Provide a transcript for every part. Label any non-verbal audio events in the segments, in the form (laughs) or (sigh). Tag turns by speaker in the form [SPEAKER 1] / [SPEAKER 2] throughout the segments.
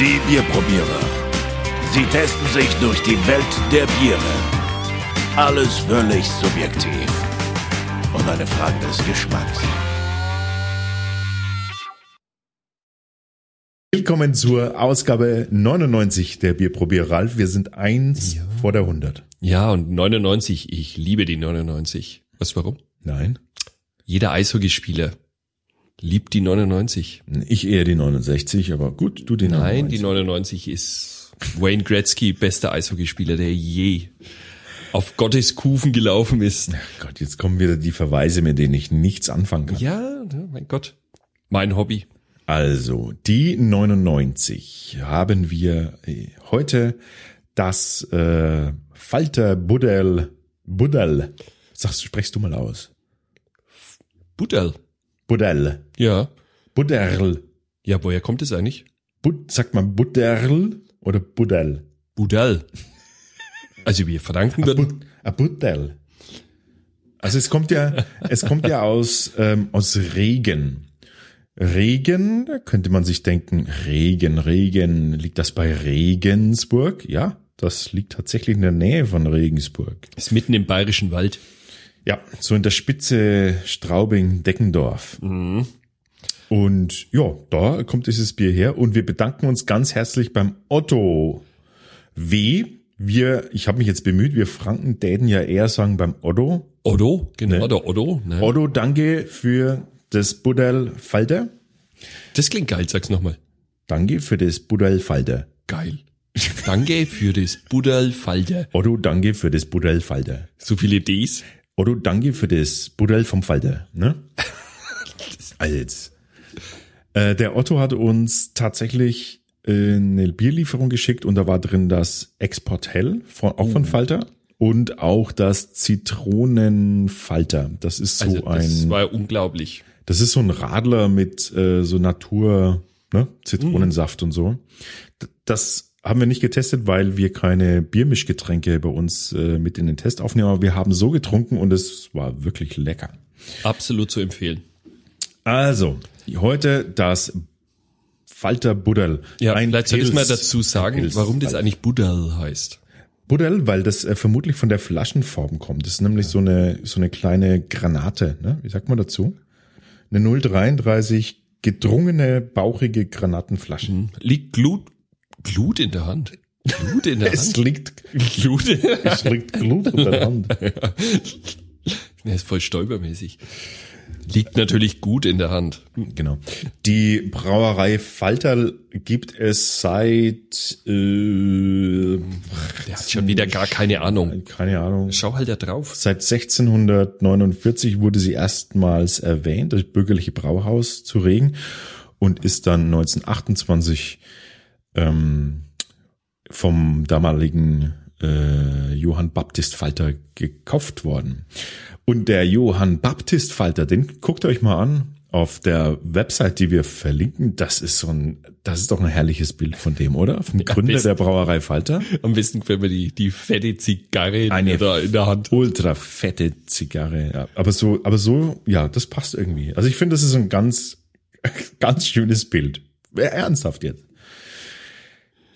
[SPEAKER 1] Die Bierprobierer. Sie testen sich durch die Welt der Biere. Alles völlig subjektiv. Und eine Frage des Geschmacks.
[SPEAKER 2] Willkommen zur Ausgabe 99 der Bierprobier Ralf. Wir sind eins
[SPEAKER 3] Ja.
[SPEAKER 2] vor der 100.
[SPEAKER 3] Ja, und 99, ich liebe die 99. Weißt du warum?
[SPEAKER 2] Nein,
[SPEAKER 3] Jeder Eishockeyspieler liebt die 99.
[SPEAKER 2] ich eher die 69, aber gut, du die
[SPEAKER 3] Nein,
[SPEAKER 2] 99.
[SPEAKER 3] die 99 ist Wayne Gretzky, bester Eishockeyspieler, der je auf Gottes Kufen gelaufen ist.
[SPEAKER 2] Ach Gott, jetzt kommen wieder die Verweise, mit denen ich nichts anfangen kann.
[SPEAKER 3] Ja, mein Gott. Mein Hobby.
[SPEAKER 2] Also, die 99 haben wir äh, heute das äh, Falter Buddel, Buddel, sagst du, sprichst du mal aus.
[SPEAKER 3] Budel.
[SPEAKER 2] Buddel,
[SPEAKER 3] Ja.
[SPEAKER 2] Budderl,
[SPEAKER 3] Ja, woher kommt es eigentlich?
[SPEAKER 2] Bud, sagt man Budderl oder Buddel?
[SPEAKER 3] Budel. Also wir verdanken.
[SPEAKER 2] Bud, a Buddel. Also es kommt ja, es kommt ja aus, ähm, aus Regen. Regen, da könnte man sich denken, Regen, Regen, liegt das bei Regensburg? Ja, das liegt tatsächlich in der Nähe von Regensburg.
[SPEAKER 3] Ist mitten im bayerischen Wald.
[SPEAKER 2] Ja, so in der Spitze Straubing-Deckendorf. Und ja, da kommt dieses Bier her und wir bedanken uns ganz herzlich beim Otto W. Wir, ich habe mich jetzt bemüht, wir Franken täten ja eher sagen beim Otto.
[SPEAKER 3] Otto, genau,
[SPEAKER 2] Ne?
[SPEAKER 3] der Otto. Ne?
[SPEAKER 2] Otto, danke für das Buddel Falter.
[SPEAKER 3] Das klingt geil, sag's nochmal.
[SPEAKER 2] Danke für das Buddel Falter.
[SPEAKER 3] Geil. Danke für das Budel Falter.
[SPEAKER 2] Otto, danke für das Buddel Falter.
[SPEAKER 3] So viele Ds.
[SPEAKER 2] Otto, danke für das Buddel vom Falter. Ne? (laughs) Also jetzt. Äh, der Otto hat uns tatsächlich äh, eine Bierlieferung geschickt und da war drin das Export Hell, von, auch von Falter. Und auch das Zitronenfalter. Das ist so
[SPEAKER 3] Also das
[SPEAKER 2] ein,
[SPEAKER 3] war unglaublich.
[SPEAKER 2] das ist so ein Radler mit äh, so Natur, ne, Zitronensaft und so. Das haben wir nicht getestet, weil wir keine Biermischgetränke bei uns äh, mit in den Test aufnehmen. Aber wir haben so getrunken und es war wirklich lecker.
[SPEAKER 3] Absolut zu empfehlen.
[SPEAKER 2] Also, heute das Falter Buddel.
[SPEAKER 3] Ja,
[SPEAKER 2] Ein
[SPEAKER 3] vielleicht solltest du mal dazu sagen,
[SPEAKER 2] Pils-
[SPEAKER 3] warum das eigentlich Budel heißt.
[SPEAKER 2] Buddel, weil das äh, vermutlich von der Flaschenform kommt. Das ist nämlich so eine, so eine kleine Granate, ne? Wie sagt man dazu? Eine 033 gedrungene, bauchige Granatenflasche.
[SPEAKER 3] Liegt Glut, Glut in der Hand. Glut in der (laughs)
[SPEAKER 2] Es
[SPEAKER 3] Hand.
[SPEAKER 2] liegt,
[SPEAKER 3] Glut. (laughs)
[SPEAKER 2] es liegt Glut in der Hand. (laughs)
[SPEAKER 3] Der ist voll stolpermäßig. Liegt natürlich gut in der Hand.
[SPEAKER 2] Genau. Die Brauerei Falter gibt es seit, äh,
[SPEAKER 3] Der hat schon wieder gar keine Ahnung.
[SPEAKER 2] keine Ahnung,
[SPEAKER 3] Schau halt da drauf.
[SPEAKER 2] Seit 1649 wurde sie erstmals erwähnt, das bürgerliche Brauhaus zu Regen und ist dann 1928 ähm, vom damaligen äh, Johann Baptist Falter gekauft worden. Und der Johann Baptist Falter, den guckt euch mal an auf der Website, die wir verlinken. Das ist so ein, das ist doch ein herrliches Bild von dem, oder? Vom Gründer
[SPEAKER 3] besten.
[SPEAKER 2] der Brauerei Falter.
[SPEAKER 3] Am besten gefällt mir die, die fette Zigarre
[SPEAKER 2] Eine
[SPEAKER 3] da in der Hand.
[SPEAKER 2] ultra fette Zigarre. Ja. Aber so, aber so, ja, das passt irgendwie. Also ich finde, das ist ein ganz, (laughs) ganz schönes Bild. Ernsthaft jetzt.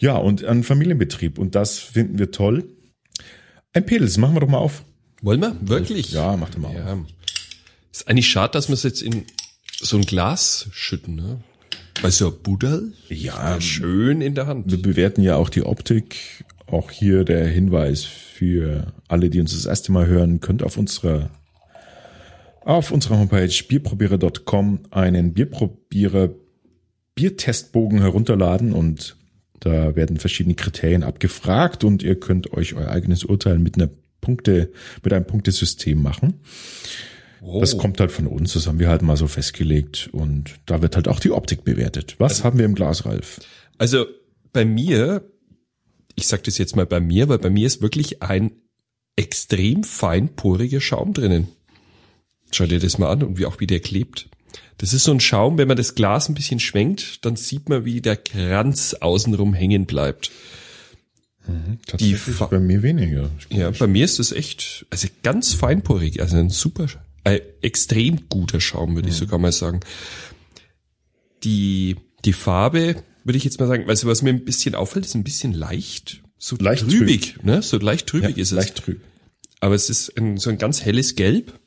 [SPEAKER 2] Ja, und ein Familienbetrieb. Und das finden wir toll. Ein Pils, machen wir doch mal auf.
[SPEAKER 3] Wollen wir? Wirklich?
[SPEAKER 2] Ja, mach doch mal auf.
[SPEAKER 3] Ja. Ist eigentlich schade, dass wir es jetzt in so ein Glas schütten, ne? Weil so ein Budel
[SPEAKER 2] Ja,
[SPEAKER 3] schön in der Hand.
[SPEAKER 2] wir bewerten ja auch die Optik. Auch hier der Hinweis für alle, die uns das erste Mal hören, könnt auf unserer auf unserer Homepage bierprobierer.com einen Bierprobierer Biertestbogen herunterladen und da werden verschiedene Kriterien abgefragt und ihr könnt euch euer eigenes Urteil mit einer Punkte, mit einem Punktesystem machen.
[SPEAKER 3] Oh.
[SPEAKER 2] Das kommt halt von uns, das haben wir halt mal so festgelegt und da wird halt auch die Optik bewertet. Was haben wir im Glas, Ralf?
[SPEAKER 3] Also bei mir, ich sag das jetzt mal bei mir, weil bei mir ist wirklich ein extrem feinporiger Schaum drinnen. Schau dir das mal an und wie auch wie der klebt. Das ist so ein Schaum, wenn man das Glas ein bisschen schwenkt, dann sieht man, wie der Kranz außenrum hängen bleibt.
[SPEAKER 2] Tatsächlich
[SPEAKER 3] Fa-
[SPEAKER 2] bei mir weniger.
[SPEAKER 3] Ja, bei mir ist das echt, also ganz feinporig, also ein super, ein extrem guter Schaum, würde ich sogar mal sagen. Die, die Farbe würde ich jetzt mal sagen. Weißt du, was mir ein bisschen auffällt, ist ein bisschen leicht, so
[SPEAKER 2] Leicht
[SPEAKER 3] trübig, ne? So leicht trübig ist es.
[SPEAKER 2] leicht trüb.
[SPEAKER 3] Aber es ist ein, so ein ganz helles Gelb.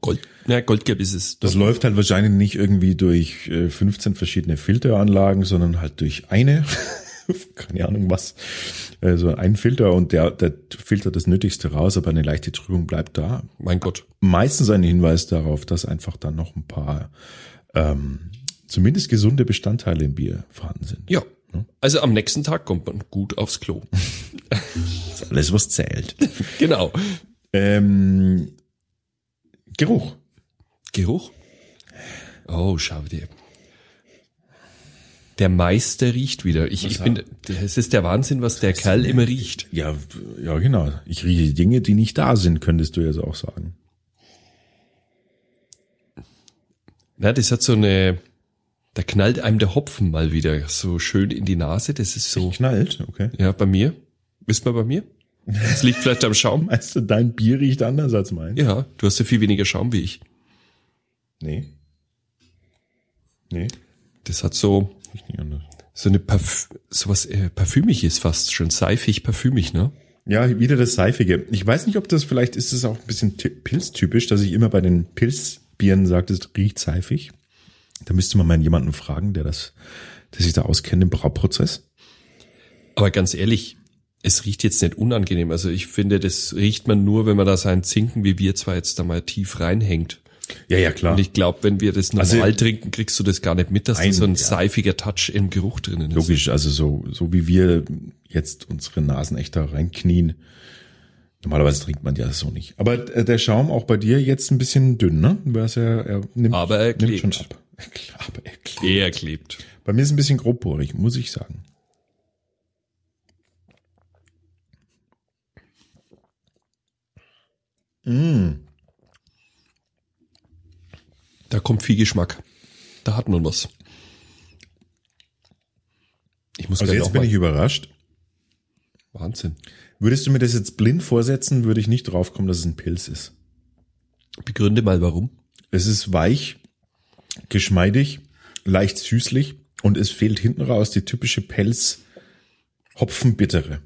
[SPEAKER 3] Gold, ja, Goldgelb ist es.
[SPEAKER 2] Das läuft halt wahrscheinlich nicht irgendwie durch äh, 15 verschiedene Filteranlagen, sondern halt durch eine. (laughs) Keine Ahnung was. Also ein Filter und der, der filtert das Nötigste raus, aber eine leichte Trübung bleibt da.
[SPEAKER 3] mein Gott.
[SPEAKER 2] Meistens ein Hinweis darauf, dass einfach dann noch ein paar ähm, zumindest gesunde Bestandteile im Bier vorhanden sind.
[SPEAKER 3] Ja. Also am nächsten Tag kommt man gut aufs Klo. (laughs)
[SPEAKER 2] Das ist alles, was zählt. (laughs)
[SPEAKER 3] genau.
[SPEAKER 2] ähm, Geruch.
[SPEAKER 3] Geruch? Oh, schau dir. Der Meister riecht wieder. Ich, ich bin, es ist der Wahnsinn, was der Kerl immer riecht.
[SPEAKER 2] Ja, ja, genau. Ich rieche Dinge, die nicht da sind, könntest du jetzt auch sagen.
[SPEAKER 3] Na, das hat so eine, da knallt einem der Hopfen mal wieder so schön in die Nase. Das ist so,
[SPEAKER 2] Knallt, okay.
[SPEAKER 3] ja, bei mir. Ist mal bei mir? Das liegt vielleicht am Schaum. (laughs)
[SPEAKER 2] Meinst du, dein Bier riecht anders als mein?
[SPEAKER 3] Ja, du hast ja viel weniger Schaum wie ich.
[SPEAKER 2] Nee. Nee,
[SPEAKER 3] Das hat so, so eine Parf sowas äh, parfümig ist fast schon seifig parfümig, ne?
[SPEAKER 2] Ja, wieder das Seifige. Ich weiß nicht, ob das vielleicht ist es auch ein bisschen ty- pilztypisch, dass ich immer bei den Pilzbieren sage, es riecht seifig. Da müsste man mal jemanden fragen, der das, der sich da auskennt im Brauprozess.
[SPEAKER 3] Aber ganz ehrlich, es riecht jetzt nicht unangenehm. Also ich finde, das riecht man nur, wenn man da seinen Zinken, wie wir zwar jetzt da mal tief reinhängt.
[SPEAKER 2] Ja, ja, klar.
[SPEAKER 3] Und ich glaube, wenn wir das normal
[SPEAKER 2] Also-
[SPEAKER 3] trinken, kriegst du das gar nicht mit, dass
[SPEAKER 2] Nein,
[SPEAKER 3] da so ein
[SPEAKER 2] ja.
[SPEAKER 3] seifiger Touch im Geruch drinnen ist.
[SPEAKER 2] Logisch, also so, so wie wir jetzt unsere Nasen echt da reinknien. Normalerweise trinkt man ja so nicht. Aber äh, der Schaum auch bei dir jetzt ein bisschen dünn, ne? Weil er, nimmt,
[SPEAKER 3] Aber er
[SPEAKER 2] nimmt schon (laughs)
[SPEAKER 3] klebt.
[SPEAKER 2] ab. Aber er klebt.
[SPEAKER 3] Er klebt.
[SPEAKER 2] Bei mir ist es ein bisschen grobporig, muss ich sagen.
[SPEAKER 3] Da kommt viel Geschmack. Da hat man was. Ich muss
[SPEAKER 2] Also jetzt bin ich überrascht.
[SPEAKER 3] Wahnsinn.
[SPEAKER 2] Würdest du mir das jetzt blind vorsetzen, würde ich nicht draufkommen, dass es ein Pilz ist.
[SPEAKER 3] Begründe mal warum.
[SPEAKER 2] Es ist weich, geschmeidig, leicht süßlich und es fehlt hinten raus die typische Pelz Hopfenbittere.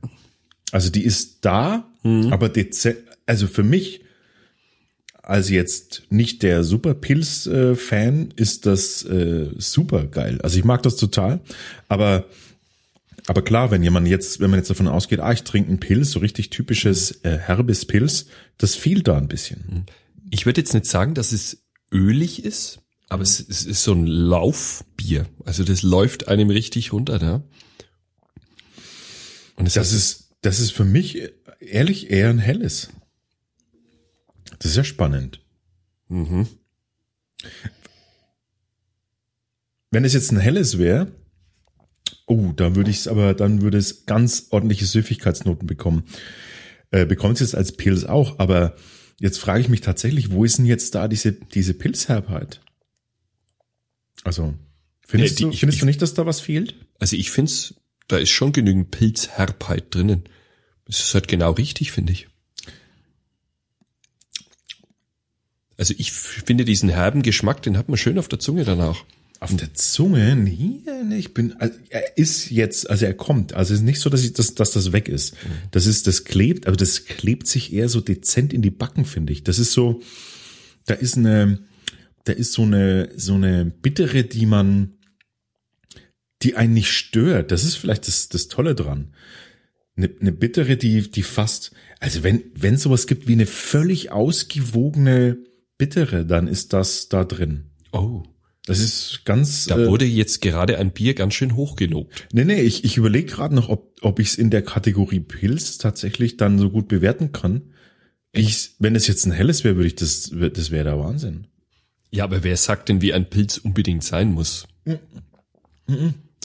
[SPEAKER 2] Also die ist da, aber dezent, also für mich als jetzt nicht der Superpilz-Fan ist das äh, super geil. Also ich mag das total, aber aber klar, wenn jemand jetzt, wenn man jetzt davon ausgeht, ah, ich trinke einen Pilz, so richtig typisches äh, herbes Pilz, das fehlt da ein bisschen.
[SPEAKER 3] Ich würde jetzt nicht sagen, dass es ölig ist, aber es, es ist so ein Laufbier. Also das läuft einem richtig runter, ne? Und
[SPEAKER 2] Das
[SPEAKER 3] hat-
[SPEAKER 2] ist, das ist für mich ehrlich eher ein helles. Das ist ja spannend.
[SPEAKER 3] Mhm.
[SPEAKER 2] Wenn es jetzt ein helles wäre, oh, dann würde ich es aber, dann würde es ganz ordentliche Süffigkeitsnoten bekommen. Äh, bekommt es jetzt als Pilz auch, aber jetzt frage ich mich tatsächlich, wo ist denn jetzt da diese, diese Pilzherbheit? Also, findest,
[SPEAKER 3] Ja, die-
[SPEAKER 2] du, findest
[SPEAKER 3] ich-
[SPEAKER 2] du nicht, dass da was fehlt?
[SPEAKER 3] Also ich find's, da ist schon genügend Pilzherbheit drinnen. Das ist halt genau richtig, finde ich. Also ich finde diesen herben Geschmack, den hat man schön auf der Zunge danach.
[SPEAKER 2] Auf der Zunge? Nee, nee, ich bin, also er ist jetzt, also er kommt. Also es ist nicht so, dass ich, dass, dass das weg ist. Das ist, das klebt, aber das klebt sich eher so dezent in die Backen, finde ich. Das ist so, da ist eine, da ist so eine, so eine bittere, die man, die einen nicht stört. Das ist vielleicht das, das Tolle dran. Eine, eine bittere, die, die fast, also wenn, wenn sowas gibt wie eine völlig ausgewogene bittere, dann ist das da drin.
[SPEAKER 3] Oh.
[SPEAKER 2] Das ist ganz.
[SPEAKER 3] Da
[SPEAKER 2] äh,
[SPEAKER 3] wurde jetzt gerade ein Bier ganz schön hochgelobt.
[SPEAKER 2] nee, nee, ich, ich überlege gerade noch, ob, ob ich es in der Kategorie Pilz tatsächlich dann so gut bewerten kann. Ich, wenn es jetzt ein helles wäre, würde ich das, das wäre der Wahnsinn.
[SPEAKER 3] Ja, aber wer sagt denn, wie ein Pilz unbedingt sein muss?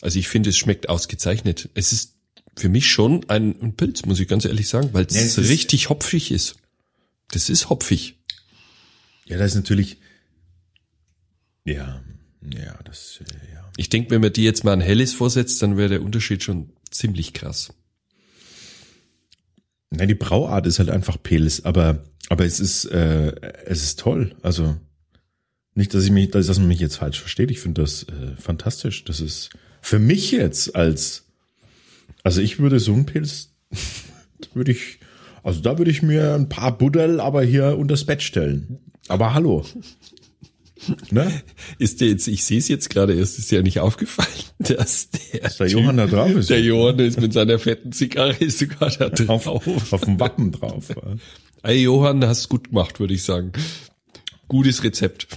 [SPEAKER 3] Also ich finde, es schmeckt ausgezeichnet. Es ist für mich schon ein, ein Pilz, muss ich ganz ehrlich sagen, weil
[SPEAKER 2] Ja,
[SPEAKER 3] es richtig hopfig ist. Das ist hopfig.
[SPEAKER 2] Ja, das ist natürlich. Ja, ja, das, äh, ja.
[SPEAKER 3] Ich denke, wenn man die jetzt mal ein helles vorsetzt, dann wäre der Unterschied schon ziemlich krass.
[SPEAKER 2] Nein, die Brauart ist halt einfach Pilz, aber, aber es ist, äh, es ist toll. Also nicht, dass ich mich, dass, dass man mich jetzt falsch versteht. Ich finde das äh, fantastisch. Das ist Für mich jetzt als, also ich würde so einen Pilz, (laughs) würde ich, also da würde ich mir ein paar Buddel aber hier unters Bett stellen. Aber hallo.
[SPEAKER 3] Ne? Ist der jetzt, ich sehe es jetzt gerade erst, ist ja nicht aufgefallen, (laughs) dass der,
[SPEAKER 2] dass der typ, Johann da drauf ist.
[SPEAKER 3] Der Johann ist mit seiner fetten Zigarre ist (laughs) sogar da
[SPEAKER 2] drauf. Auf, auf dem Wappen drauf.
[SPEAKER 3] Ey, Johann, hast gut gemacht, würde ich sagen. Gutes Rezept.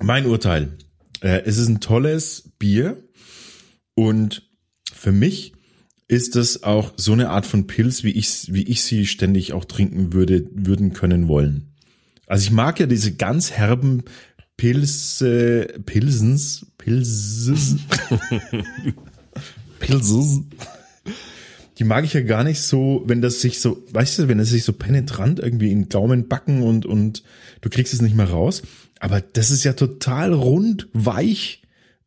[SPEAKER 2] Mein Urteil. Äh, es ist ein tolles Bier und für mich ist es auch so eine Art von Pilz, wie ich, wie ich sie ständig auch trinken würde, würden können wollen. Also ich mag ja diese ganz herben Pilze, Pilsens, Pilses, (laughs) Pilses. Die mag ich ja gar nicht so, wenn das sich so, weißt du, wenn es sich so penetrant irgendwie in Gaumen backen und, und du kriegst es nicht mehr raus. Aber das ist ja total rund, weich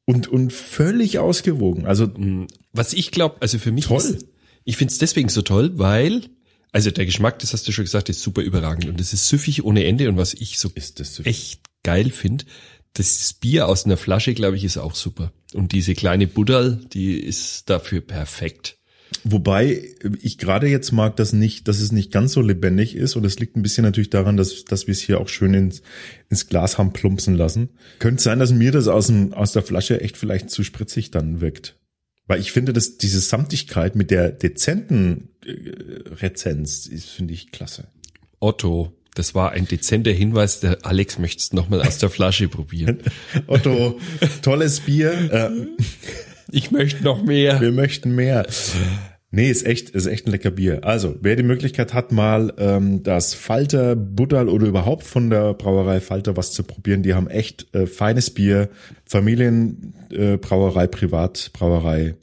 [SPEAKER 2] und, und völlig ausgewogen. Also,
[SPEAKER 3] mm, was ich glaube, also für mich toll. Ist, ich finde es deswegen so toll, weil also der Geschmack, das hast du schon gesagt, ist super überragend und es ist süffig ohne Ende und was ich so echt geil finde, das Bier aus einer Flasche, glaube ich, ist auch super. Und diese kleine Buddel, die ist dafür perfekt.
[SPEAKER 2] Wobei ich gerade jetzt mag, dass nicht, dass es nicht ganz so lebendig ist und es liegt ein bisschen natürlich daran, dass, dass wir es hier auch schön ins, ins Glas haben plumpsen lassen. Könnte sein, dass mir das aus, dem, aus der Flasche echt vielleicht zu spritzig dann wirkt. Weil ich finde, dass diese Samtigkeit mit der dezenten äh, Rezenz ist, finde ich klasse.
[SPEAKER 3] Otto, das war ein dezenter Hinweis. Der Alex möchte es nochmal aus der Flasche probieren. (laughs)
[SPEAKER 2] Otto, tolles Bier. Äh,
[SPEAKER 3] ich möchte noch mehr.
[SPEAKER 2] Wir möchten mehr. Nee, ist echt, ist echt ein lecker Bier. Also, wer die Möglichkeit hat, mal ähm, das Falter Buddal oder überhaupt von der Brauerei Falter was zu probieren, die haben echt äh, feines Bier, Familienbrauerei, äh, Privatbrauerei.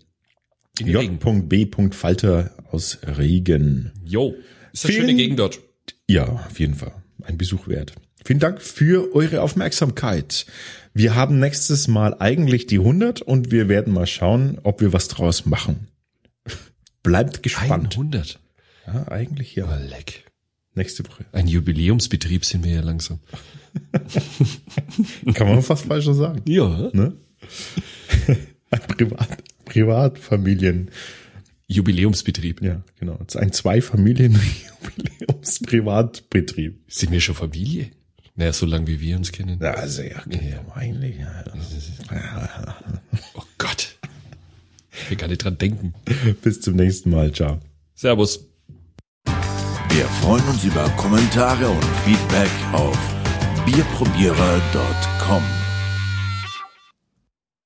[SPEAKER 2] J.B. Falter aus Regen.
[SPEAKER 3] Jo, ist eine schöne Gegend dort.
[SPEAKER 2] Ja, auf jeden Fall. Ein Besuch wert. Vielen Dank für eure Aufmerksamkeit. Wir haben nächstes Mal eigentlich die 100 und wir werden mal schauen, ob wir was draus machen. Bleibt gespannt.
[SPEAKER 3] 100?
[SPEAKER 2] Ja, eigentlich ja.
[SPEAKER 3] Oh, leck.
[SPEAKER 2] Nächste Woche.
[SPEAKER 3] Ein Jubiläumsbetrieb sind wir ja langsam. (laughs)
[SPEAKER 2] Kann man fast falsch sagen.
[SPEAKER 3] Ja. Ne?
[SPEAKER 2] Ein (laughs) Privat, Privatfamilien.
[SPEAKER 3] Jubiläumsbetrieb.
[SPEAKER 2] Ja, genau. Ein Zwei-Familien-Jubiläumsprivatbetrieb.
[SPEAKER 3] Sind wir schon Familie? Naja, so lange wie wir uns kennen.
[SPEAKER 2] Ja, sehr. Ja. Eigentlich. Ja.
[SPEAKER 3] Ich will gar nicht dran denken. (laughs)
[SPEAKER 2] Bis zum nächsten Mal. Ciao.
[SPEAKER 3] Servus.
[SPEAKER 1] Wir freuen uns über Kommentare und Feedback auf bierprobierer.com.